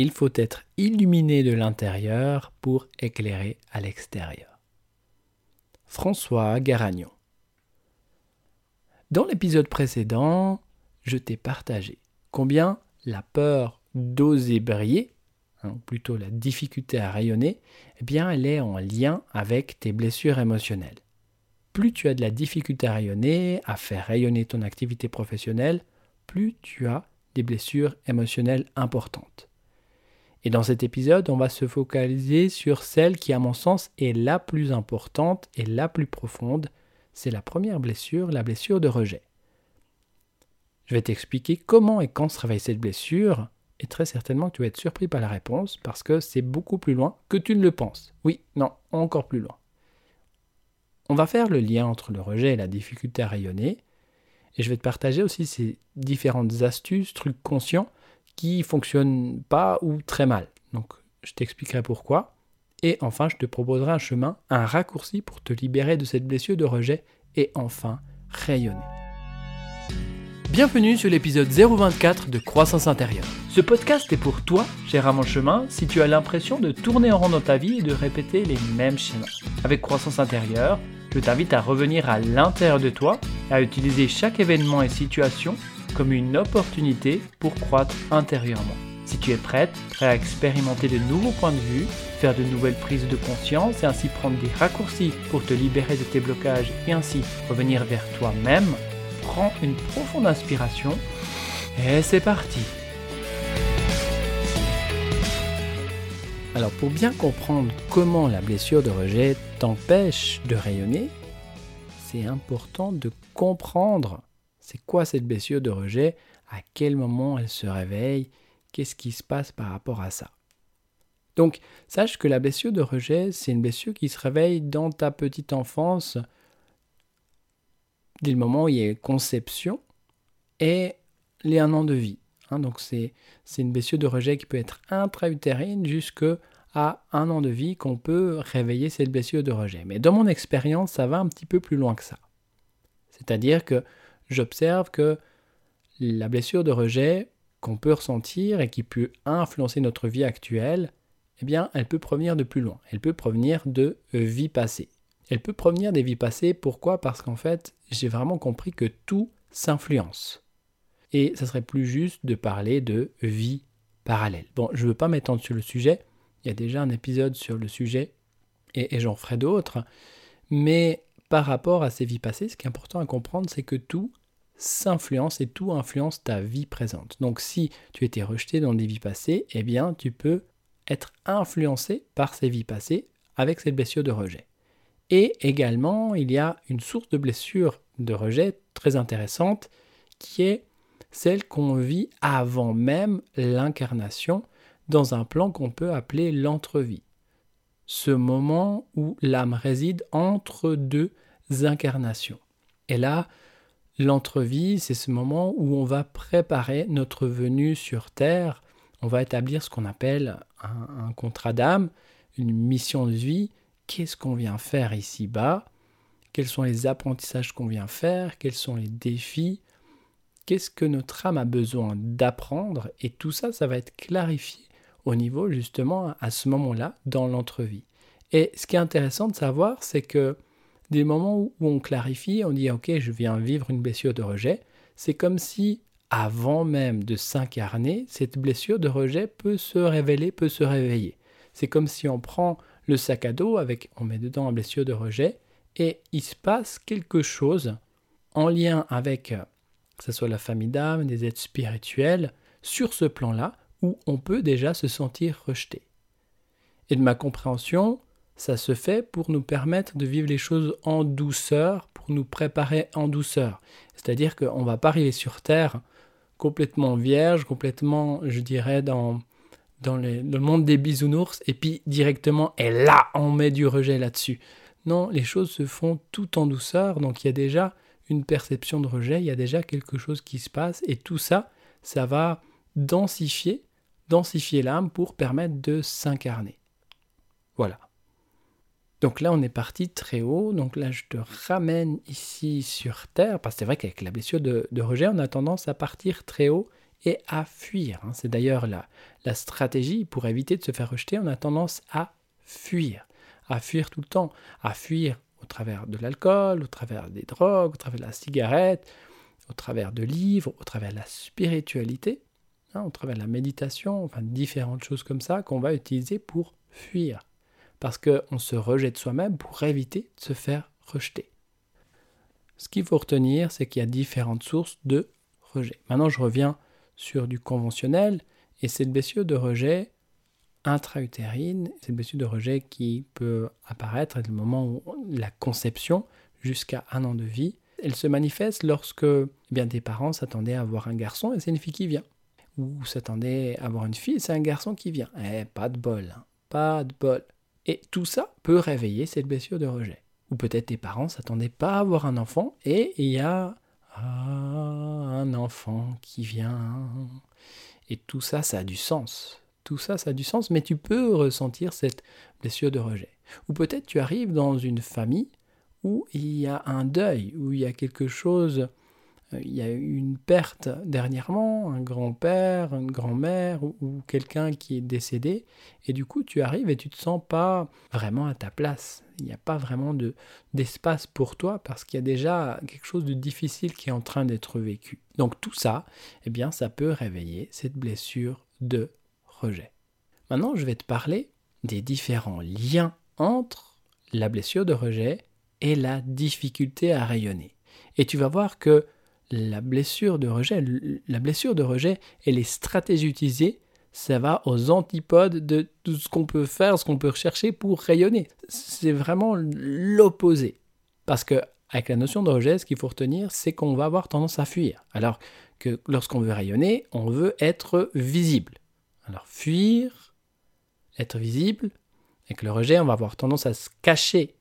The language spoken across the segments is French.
Il faut être illuminé de l'intérieur pour éclairer à l'extérieur. François Garagnon. Dans l'épisode précédent, je t'ai partagé combien la peur d'oser briller, hein, ou plutôt la difficulté à rayonner, eh bien, elle est en lien avec tes blessures émotionnelles. Plus tu as de la difficulté à rayonner, à faire rayonner ton activité professionnelle, plus tu as des blessures émotionnelles importantes. Et dans cet épisode, on va se focaliser sur celle qui, à mon sens, est la plus importante et la plus profonde. C'est la première blessure, la blessure de rejet. Je vais t'expliquer comment et quand se réveille cette blessure, et très certainement tu vas être surpris par la réponse, parce que c'est beaucoup plus loin que tu ne le penses. Oui, non, encore plus loin. On va faire le lien entre le rejet et la difficulté à rayonner, et je vais te partager aussi ces différentes astuces, trucs conscients qui fonctionnent pas ou très mal. Donc je t'expliquerai pourquoi. Et enfin, je te proposerai un chemin, un raccourci pour te libérer de cette blessure de rejet et enfin rayonner. Bienvenue sur l'épisode 024 de Croissance intérieure. Ce podcast est pour toi, cher à mon chemin, si tu as l'impression de tourner en rond dans ta vie et de répéter les mêmes schémas. Avec Croissance intérieure, je t'invite à revenir à l'intérieur de toi à utiliser chaque événement et situation comme une opportunité pour croître intérieurement. Si tu es prête, prêt à expérimenter de nouveaux points de vue, faire de nouvelles prises de conscience et ainsi prendre des raccourcis pour te libérer de tes blocages et ainsi revenir vers toi-même, prends une profonde inspiration et c'est parti. Alors pour bien comprendre comment la blessure de rejet t'empêche de rayonner, c'est important de comprendre c'est quoi cette blessure de rejet, à quel moment elle se réveille, qu'est-ce qui se passe par rapport à ça? Donc sache que la blessure de rejet, c'est une blessure qui se réveille dans ta petite enfance, dès le moment où il y a conception et les un an de vie. Hein. donc c'est une blessure de rejet qui peut être intra-utérine jusqu'à un an de vie qu'on peut réveiller cette blessure de rejet. Mais dans mon expérience, ça va un petit peu plus loin que ça. C'est-à-dire que j'observe que la blessure de rejet qu'on peut ressentir et qui peut influencer notre vie actuelle, eh bien, elle peut provenir de plus loin. Elle peut provenir de vies passées. Elle peut provenir des vies passées. Pourquoi? Parce qu'en fait, j'ai vraiment compris que tout s'influence. Et ça serait plus juste de parler de vie parallèle. Bon, je ne veux pas m'étendre sur le sujet. Il y a déjà un épisode sur le sujet et, et j'en ferai d'autres. Mais par rapport à ces vies passées, ce qui est important à comprendre, c'est que tout s'influence et tout influence ta vie présente. Donc si tu étais rejeté dans des vies passées, eh bien tu peux être influencé par ces vies passées avec cette blessure de rejet. Et également, il y a une source de blessure de rejet très intéressante qui est celle qu'on vit avant même l'incarnation dans un plan qu'on peut appeler l'entrevie. Ce moment où l'âme réside entre deux incarnations. Et là, l'entrevie, c'est ce moment où on va préparer notre venue sur Terre. On va établir ce qu'on appelle un, contrat d'âme, une mission de vie. Qu'est-ce qu'on vient faire ici-bas? Quels sont les apprentissages qu'on vient faire? Quels sont les défis? Qu'est-ce que notre âme a besoin d'apprendre? Et tout ça, ça va être clarifié au niveau justement à ce moment-là dans l'entrevie. Et ce qui est intéressant de savoir, c'est que des moments où on clarifie, on dit ok, je viens vivre une blessure de rejet, c'est comme si avant même de s'incarner, cette blessure de rejet peut se révéler, peut se réveiller. C'est comme si on prend le sac à dos avec, on met dedans une blessure de rejet, et il se passe quelque chose en lien avec, que ce soit la famille d'âme, des êtres spirituels, sur ce plan-là, où on peut déjà se sentir rejeté. Et de ma compréhension, ça se fait pour nous permettre de vivre les choses en douceur, pour nous préparer en douceur. C'est-à-dire qu'on ne va pas arriver sur Terre complètement vierge, complètement, je dirais, dans, dans, le monde des bisounours, et puis directement, et là, on met du rejet là-dessus. Non, les choses se font tout en douceur, donc il y a déjà une perception de rejet, il y a déjà quelque chose qui se passe, et tout ça, ça va densifier, densifier l'âme pour permettre de s'incarner. Voilà. Donc là, on est parti très haut. Donc là, je te ramène ici sur Terre, parce que c'est vrai qu'avec la blessure de, rejet, on a tendance à partir très haut et à fuir. Hein. C'est d'ailleurs la, stratégie pour éviter de se faire rejeter. On a tendance à fuir, à fuir tout le temps, à fuir au travers de l'alcool, au travers des drogues, au travers de la cigarette, au travers de livres, au travers de la spiritualité, hein, au travers de la méditation, enfin différentes choses comme ça qu'on va utiliser pour fuir. Parce qu'on se rejette soi-même pour éviter de se faire rejeter. Ce qu'il faut retenir, c'est qu'il y a différentes sources de rejet. Maintenant, je reviens sur du conventionnel, et cette blessure de rejet intra-utérine, cette blessure de rejet qui peut apparaître du moment où la conception jusqu'à un an de vie, elle se manifeste lorsque eh bien, des parents s'attendaient à avoir un garçon et c'est une fille qui vient. Ou s'attendaient à avoir une fille et c'est un garçon qui vient. Eh, pas de bol, hein. pas de bol. Et tout ça peut réveiller cette blessure de rejet. Ou peut-être tes parents s'attendaient pas à avoir un enfant et il y a ah, un enfant qui vient. Et tout ça, ça a du sens. Tout ça, ça a du sens, mais tu peux ressentir cette blessure de rejet. Ou peut-être tu arrives dans une famille où il y a un deuil, où il y a quelque chose, il y a eu une perte dernièrement, un grand-père, une grand-mère ou, quelqu'un qui est décédé, et du coup tu arrives et tu te sens pas vraiment à ta place. Il n'y a pas vraiment de, d'espace pour toi parce qu'il y a déjà quelque chose de difficile qui est en train d'être vécu. Donc tout ça, eh bien ça peut réveiller cette blessure de rejet. Maintenant, je vais te parler des différents liens entre la blessure de rejet et la difficulté à rayonner. Et tu vas voir que la blessure de rejet, la blessure de rejet et les stratégies utilisées, ça va aux antipodes de tout ce qu'on peut faire, ce qu'on peut rechercher pour rayonner. C'est vraiment l'opposé. Parce que avec la notion de rejet, ce qu'il faut retenir, c'est qu'on va avoir tendance à fuir. Alors que lorsqu'on veut rayonner, on veut être visible. Alors fuir, être visible, avec le rejet, on va avoir tendance à se cacher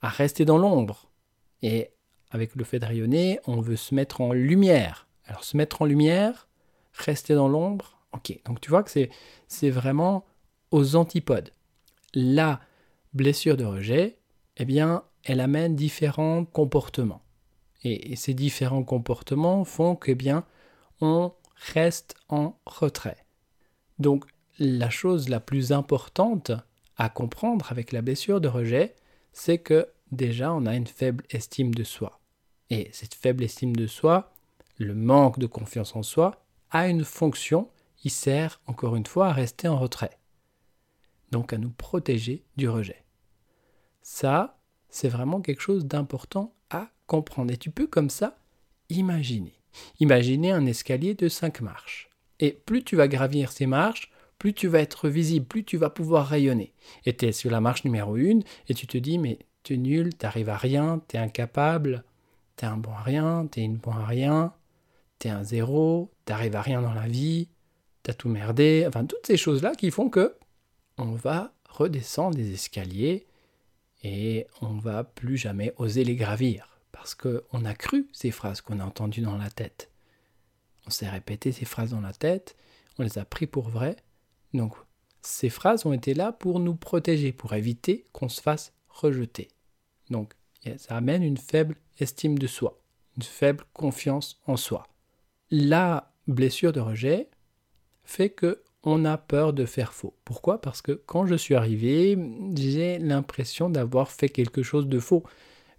à rester dans l'ombre. Et avec le fait de rayonner, on veut se mettre en lumière. Alors se mettre en lumière, rester dans l'ombre, ok. Donc tu vois que c'est, vraiment aux antipodes. La blessure de rejet, eh bien, elle amène différents comportements. Et, ces différents comportements font que, eh bien, on reste en retrait. Donc, la chose la plus importante à comprendre avec la blessure de rejet, c'est que déjà on a une faible estime de soi. Et cette faible estime de soi, le manque de confiance en soi, a une fonction, il sert encore une fois à rester en retrait. Donc à nous protéger du rejet. Ça, c'est vraiment quelque chose d'important à comprendre. Et tu peux comme ça imaginer. Imaginer un escalier de 5 marches. Et plus tu vas gravir ces marches, plus tu vas être visible, plus tu vas pouvoir rayonner. Et tu es sur la marche numéro 1 et tu te dis mais tu es nul, t'arrives à rien, t'es incapable, t'es un bon à rien, t'es une bon à rien, t'es un zéro, t'arrives à rien dans la vie, t'as tout merdé, enfin toutes ces choses-là qui font que on va redescendre des escaliers et on va plus jamais oser les gravir parce qu'on a cru ces phrases qu'on a entendues dans la tête. On s'est répété ces phrases dans la tête, on les a pris pour vraies. Donc ces phrases ont été là pour nous protéger, pour éviter qu'on se fasse rejeter. Donc, ça amène une faible estime de soi, une faible confiance en soi. La blessure de rejet fait que on a peur de faire faux. Pourquoi? Parce que quand je suis arrivé, j'ai l'impression d'avoir fait quelque chose de faux.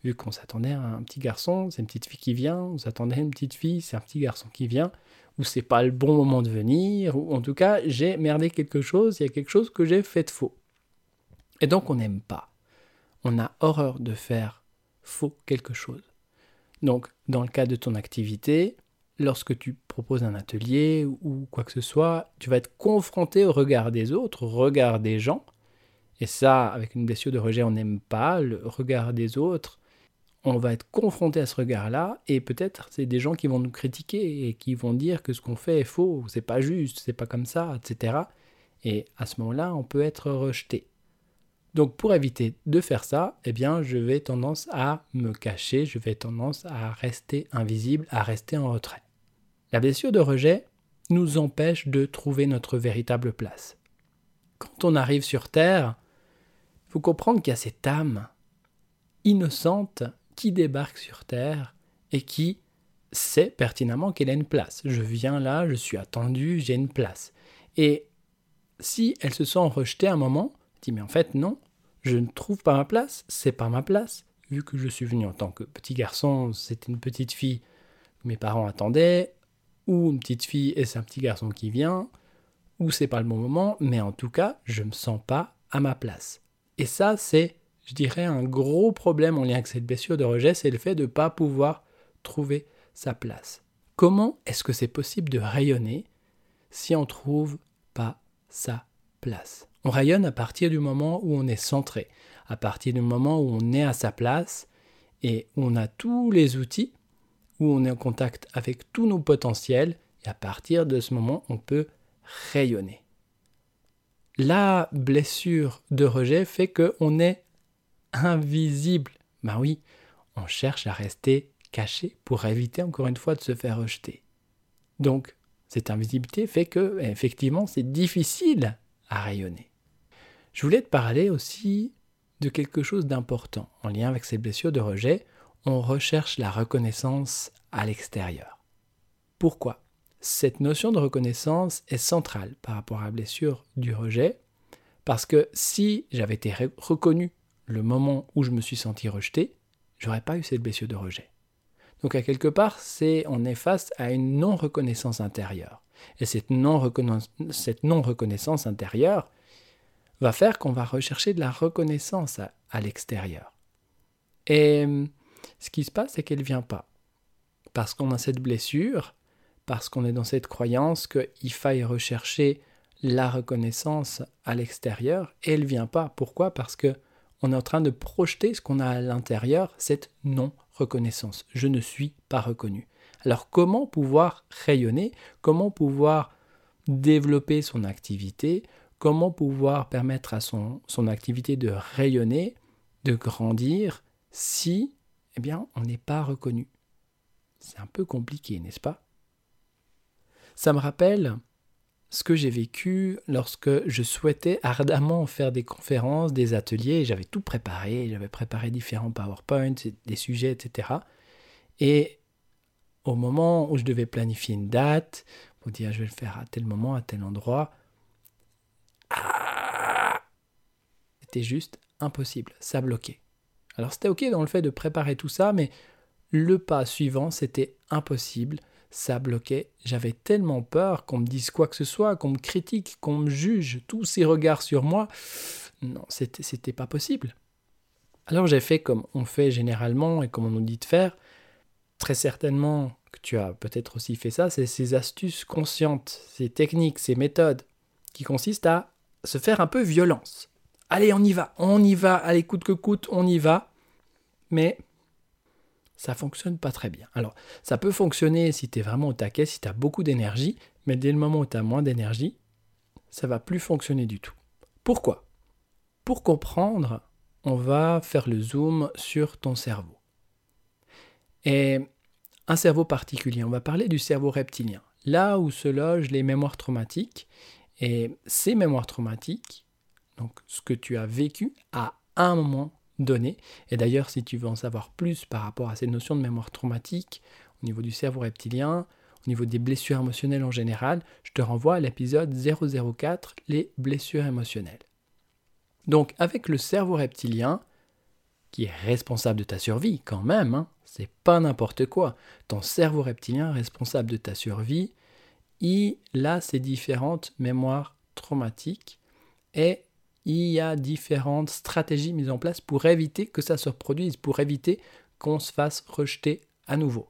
Vu qu'on s'attendait à un petit garçon, c'est une petite fille qui vient, on s'attendait à une petite fille, c'est un petit garçon qui vient, ou c'est pas le bon moment de venir, ou en tout cas, j'ai merdé quelque chose, il y a quelque chose que j'ai fait de faux. Et donc on n'aime pas on a horreur de faire faux quelque chose. Donc, dans le cas de ton activité, lorsque tu proposes un atelier ou quoi que ce soit, tu vas être confronté au regard des autres, au regard des gens. Et ça, avec une blessure de rejet, on n'aime pas le regard des autres. On va être confronté à ce regard-là, et peut-être c'est des gens qui vont nous critiquer et qui vont dire que ce qu'on fait est faux, c'est pas juste, c'est pas comme ça, etc. Et à ce moment-là, on peut être rejeté. Donc pour éviter de faire ça, eh bien je vais tendance à me cacher, je vais tendance à rester invisible, à rester en retrait. La blessure de rejet nous empêche de trouver notre véritable place. Quand on arrive sur Terre, il faut comprendre qu'il y a cette âme innocente qui débarque sur Terre et qui sait pertinemment qu'elle a une place. Je viens là, je suis attendu, j'ai une place. Et si elle se sent rejetée un moment, dit mais en fait non, je ne trouve pas ma place, c'est pas ma place. Vu que je suis venu en tant que petit garçon, c'est une petite fille que mes parents attendaient, ou une petite fille et c'est un petit garçon qui vient, ou c'est pas le bon moment, mais en tout cas, je me sens pas à ma place. Et ça, c'est, je dirais, un gros problème en lien avec cette blessure de rejet, c'est le fait de ne pas pouvoir trouver sa place. Comment est-ce que c'est possible de rayonner si on trouve pas sa place? On rayonne à partir du moment où on est centré, à partir du moment où on est à sa place et où on a tous les outils, où on est en contact avec tous nos potentiels, et à partir de ce moment, on peut rayonner. La blessure de rejet fait qu'on est invisible. Ben oui, on cherche à rester caché pour éviter encore une fois de se faire rejeter. Donc, cette invisibilité fait que, effectivement, c'est difficile à rayonner. Je voulais te parler aussi de quelque chose d'important en lien avec ces blessures de rejet. On recherche la reconnaissance à l'extérieur. Pourquoi? Cette notion de reconnaissance est centrale par rapport à la blessure du rejet, parce que si j'avais été reconnu le moment où je me suis senti rejeté, j'aurais pas eu cette blessure de rejet. Donc à quelque part, c'est on est face à une non-reconnaissance intérieure. Et cette non-reconnaissance intérieure va faire qu'on va rechercher de la reconnaissance à, l'extérieur. Et ce qui se passe, c'est qu'elle ne vient pas. Parce qu'on a cette blessure, parce qu'on est dans cette croyance qu'il faille rechercher la reconnaissance à l'extérieur et elle vient pas. Pourquoi? Parce que on est en train de projeter ce qu'on a à l'intérieur, cette non-reconnaissance. Je ne suis pas reconnu. Alors comment pouvoir rayonner? Comment pouvoir développer son activité? Comment pouvoir permettre à son, son activité de rayonner, de grandir, si eh bien, on n'est pas reconnu. C'est un peu compliqué, n'est-ce pas? Ça me rappelle ce que j'ai vécu lorsque je souhaitais ardemment faire des conférences, des ateliers, j'avais tout préparé, j'avais préparé différents PowerPoints, des sujets, etc. Et au moment où je devais planifier une date, pour dire je vais le faire à tel moment, à tel endroit, ah, c'était juste impossible, ça bloquait. Alors c'était ok dans le fait de préparer tout ça, mais le pas suivant, c'était impossible ça bloquait. J'avais tellement peur qu'on me dise quoi que ce soit, qu'on me critique, qu'on me juge, tous ces regards sur moi. Non, c'était, c'était pas possible. Alors j'ai fait comme on fait généralement et comme on nous dit de faire. Très certainement que tu as peut-être aussi fait ça, c'est ces astuces conscientes, ces techniques, ces méthodes qui consistent à se faire un peu violence. Allez, on y va, on y va, allez, coûte que coûte, on y va. Mais ça fonctionne pas très bien. Alors, ça peut fonctionner si tu es vraiment au taquet, si tu as beaucoup d'énergie, mais dès le moment où tu as moins d'énergie, ça va plus fonctionner du tout. Pourquoi? Pour comprendre, on va faire le zoom sur ton cerveau. Et un cerveau particulier, on va parler du cerveau reptilien, là où se logent les mémoires traumatiques. Et ces mémoires traumatiques, donc ce que tu as vécu à un moment données. Et d'ailleurs, si tu veux en savoir plus par rapport à ces notions de mémoire traumatique, au niveau du cerveau reptilien, au niveau des blessures émotionnelles en général, je te renvoie à l'épisode 004, les blessures émotionnelles. Donc, avec le cerveau reptilien, qui est responsable de ta survie quand même, hein, c'est pas n'importe quoi. Ton cerveau reptilien responsable de ta survie, il a ses différentes mémoires traumatiques et il y a différentes stratégies mises en place pour éviter que ça se reproduise, pour éviter qu'on se fasse rejeter à nouveau.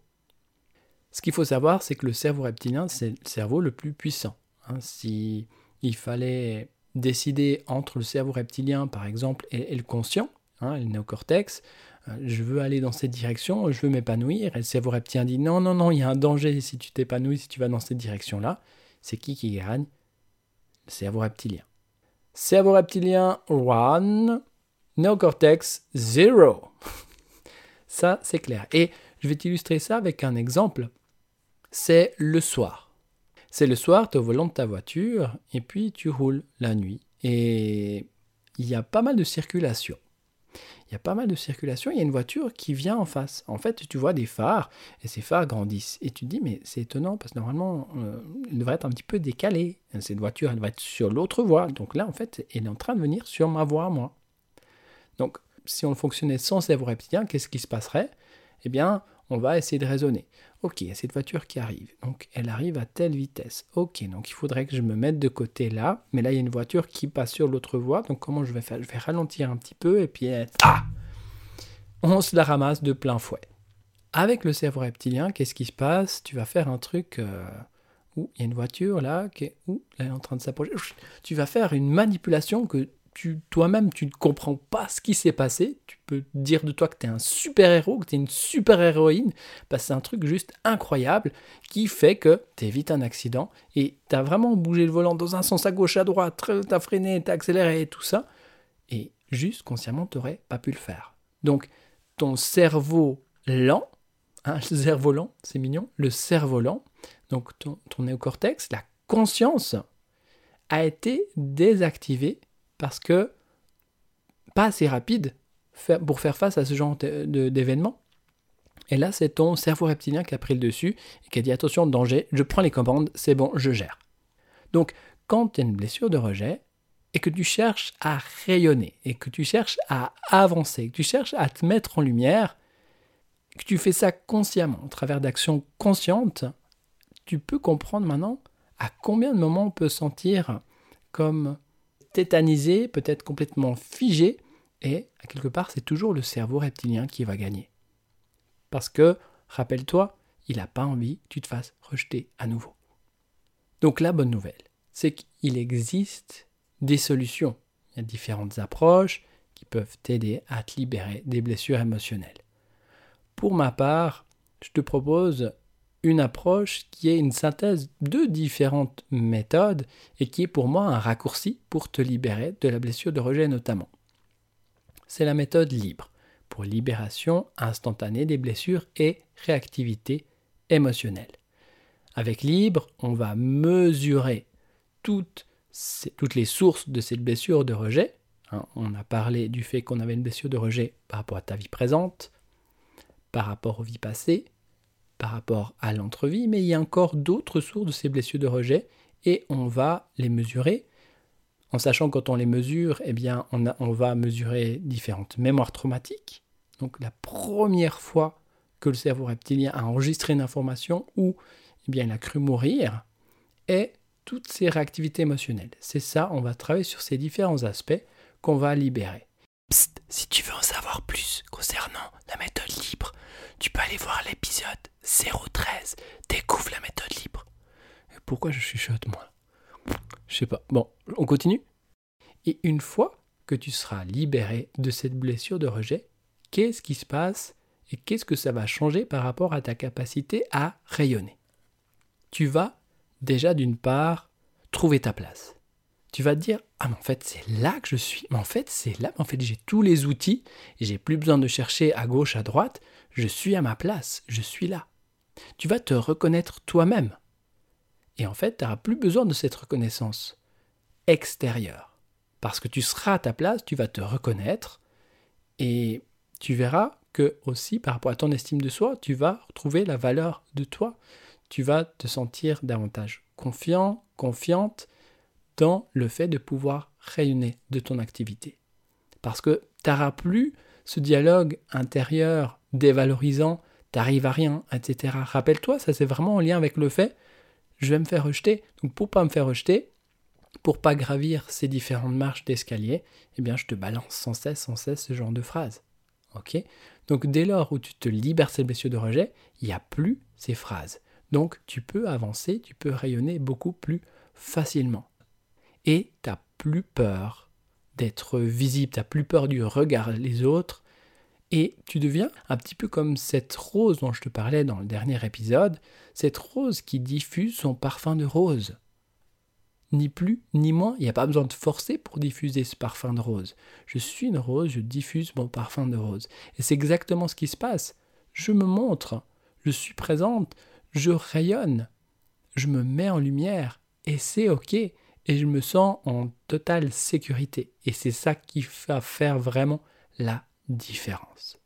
Ce qu'il faut savoir, c'est que le cerveau reptilien, c'est le cerveau le plus puissant. Hein. si il fallait décider entre le cerveau reptilien, par exemple, et, le conscient, hein, le néocortex, euh, je veux aller dans cette direction, je veux m'épanouir, et le cerveau reptilien dit non, non, non, il y a un danger si tu t'épanouis, si tu vas dans cette direction-là. C'est qui qui gagne? Le cerveau reptilien. Cerveau reptilien 1, néocortex 0. Ça, c'est clair. Et je vais t'illustrer ça avec un exemple. C'est le soir. C'est le soir, tu es au volant de ta voiture et puis tu roules la nuit. Et il y a pas mal de circulation. Il y a pas mal de circulation, il y a une voiture qui vient en face. En fait, tu vois des phares, et ces phares grandissent. Et tu te dis, mais c'est étonnant, parce que normalement, euh, il devrait être un petit peu décalé. Cette voiture, elle devrait être sur l'autre voie. Donc là, en fait, elle est en train de venir sur ma voie, moi. Donc, si on fonctionnait sans cerveau reptilien, qu'est-ce qui se passerait? Eh bien, on va essayer de raisonner. Ok, il y a cette voiture qui arrive. Donc, elle arrive à telle vitesse. Ok, donc il faudrait que je me mette de côté là. Mais là, il y a une voiture qui passe sur l'autre voie. Donc, comment je vais faire? Je vais ralentir un petit peu et puis... On se la ramasse de plein fouet. Avec le cerveau reptilien, qu'est-ce qui se passe? Tu vas faire un truc... Euh, il y a une voiture là, qui est, où, elle est en train de s'approcher. Tu vas faire une manipulation que toi-même, tu ne comprends pas ce qui s'est passé. Tu peux dire de toi que tu es un super-héros, que tu es une super-héroïne. Bah, c'est un truc juste incroyable qui fait que tu évites un accident et tu as vraiment bougé le volant dans un sens à gauche, à droite, tu as freiné, tu as accéléré et tout ça. Et juste consciemment, tu n'aurais pas pu le faire. Donc, ton cerveau lent, hein, le cerveau lent, c'est mignon, le cerveau lent, donc ton, ton néocortex, la conscience, a été désactivé parce que pas assez rapide pour faire face à ce genre d'événement. Et là, c'est ton cerveau reptilien qui a pris le dessus et qui a dit attention, danger, je prends les commandes, c'est bon, je gère. Donc, quand tu as une blessure de rejet et que tu cherches à rayonner et que tu cherches à avancer, que tu cherches à te mettre en lumière, que tu fais ça consciemment, au travers d'actions conscientes, tu peux comprendre maintenant à combien de moments on peut sentir comme tétanisé, peut-être complètement figé, et à quelque part, c'est toujours le cerveau reptilien qui va gagner. Parce que, rappelle-toi, il n'a pas envie que tu te fasses rejeter à nouveau. Donc la bonne nouvelle, c'est qu'il existe des solutions. Il y a différentes approches qui peuvent t'aider à te libérer des blessures émotionnelles. Pour ma part, je te propose une approche qui est une synthèse de différentes méthodes et qui est pour moi un raccourci pour te libérer de la blessure de rejet notamment. C'est la méthode libre pour libération instantanée des blessures et réactivité émotionnelle. Avec libre, on va mesurer toutes, les sources de cette blessure de rejet. Hein, on a parlé du fait qu'on avait une blessure de rejet par rapport à ta vie présente, par rapport aux vies passées, rapport à l'entrevie, mais il y a encore d'autres sources de ces blessures de rejet et on va les mesurer. En sachant quand on les mesure, eh bien, on, va mesurer différentes mémoires traumatiques. Donc la première fois que le cerveau reptilien a enregistré une information où eh bien, il a cru mourir, et toutes ces réactivités émotionnelles. C'est ça, on va travailler sur ces différents aspects qu'on va libérer. Psst, si tu veux en savoir plus concernant la méthode libre, tu peux aller voir l'épisode 013. Découvre la méthode libre. Pourquoi je chuchote moi? Je sais pas. Bon, on continue? Et une fois que tu seras libéré de cette blessure de rejet, qu'est-ce qui se passe et qu'est-ce que ça va changer par rapport à ta capacité à rayonner? Tu vas déjà d'une part trouver ta place. Tu vas te dire ah mais en fait c'est là que je suis. Mais en fait c'est là. En fait j'ai tous les outils j'ai plus besoin de chercher à gauche à droite. Je suis à ma place. Je suis là tu vas te reconnaître toi-même. Et en fait, tu n'auras plus besoin de cette reconnaissance extérieure. Parce que tu seras à ta place, tu vas te reconnaître et tu verras que aussi par rapport à ton estime de soi, tu vas retrouver la valeur de toi. Tu vas te sentir davantage confiant, confiante dans le fait de pouvoir rayonner de ton activité. Parce que tu n'auras plus ce dialogue intérieur dévalorisant t'arrives à rien, etc. Rappelle-toi, ça c'est vraiment en lien avec le fait, je vais me faire rejeter. Donc pour pas me faire rejeter, pour pas gravir ces différentes marches d'escalier, eh bien je te balance sans cesse, sans cesse ce genre de phrases. Ok? Donc dès lors où tu te libères ces blessures de rejet, il n'y a plus ces phrases. Donc tu peux avancer, tu peux rayonner beaucoup plus facilement. Et tu n'as plus peur d'être visible, tu n'as plus peur du regard des autres, et tu deviens un petit peu comme cette rose dont je te parlais dans le dernier épisode, cette rose qui diffuse son parfum de rose. Ni plus ni moins, il n'y a pas besoin de forcer pour diffuser ce parfum de rose. Je suis une rose, je diffuse mon parfum de rose. Et c'est exactement ce qui se passe. Je me montre, je suis présente, je rayonne, je me mets en lumière, et c'est OK. Et je me sens en totale sécurité. Et c'est ça qui va faire vraiment la différence.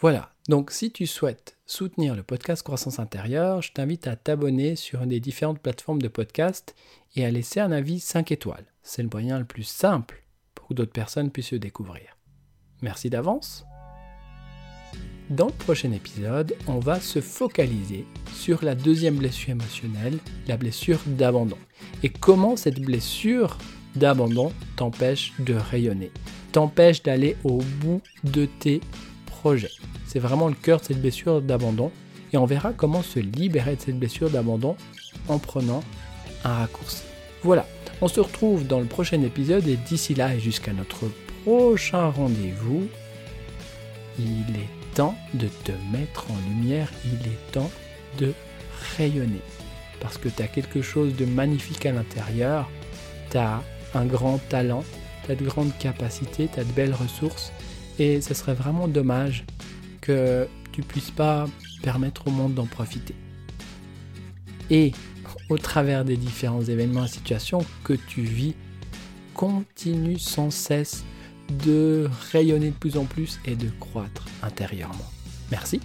Voilà, donc si tu souhaites soutenir le podcast Croissance intérieure, je t'invite à t'abonner sur des différentes plateformes de podcast et à laisser un avis 5 étoiles. C'est le moyen le plus simple pour que d'autres personnes puissent le découvrir. Merci d'avance. Dans le prochain épisode, on va se focaliser sur la deuxième blessure émotionnelle, la blessure d'abandon. Et comment cette blessure d'abandon t'empêche de rayonner, t'empêche d'aller au bout de tes projets. C'est vraiment le cœur de cette blessure d'abandon. Et on verra comment se libérer de cette blessure d'abandon en prenant un raccourci. Voilà, on se retrouve dans le prochain épisode et d'ici là et jusqu'à notre prochain rendez-vous, il est temps de te mettre en lumière, il est temps de rayonner. Parce que tu as quelque chose de magnifique à l'intérieur, tu as un grand talent, tu de grandes capacités, tu de belles ressources et ce serait vraiment dommage que tu puisses pas permettre au monde d'en profiter. Et au travers des différents événements et situations que tu vis, continue sans cesse de rayonner de plus en plus et de croître intérieurement. Merci.